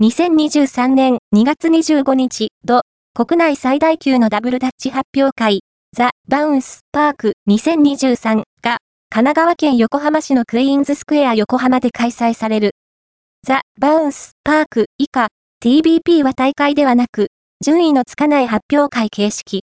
2023年2月25日、土、国内最大級のダブルダッチ発表会、ザ・バウンス・パーク2023が、神奈川県横浜市のクイーンズスクエア横浜で開催される。ザ・バウンス・パーク以下、TBP は大会ではなく、順位のつかない発表会形式。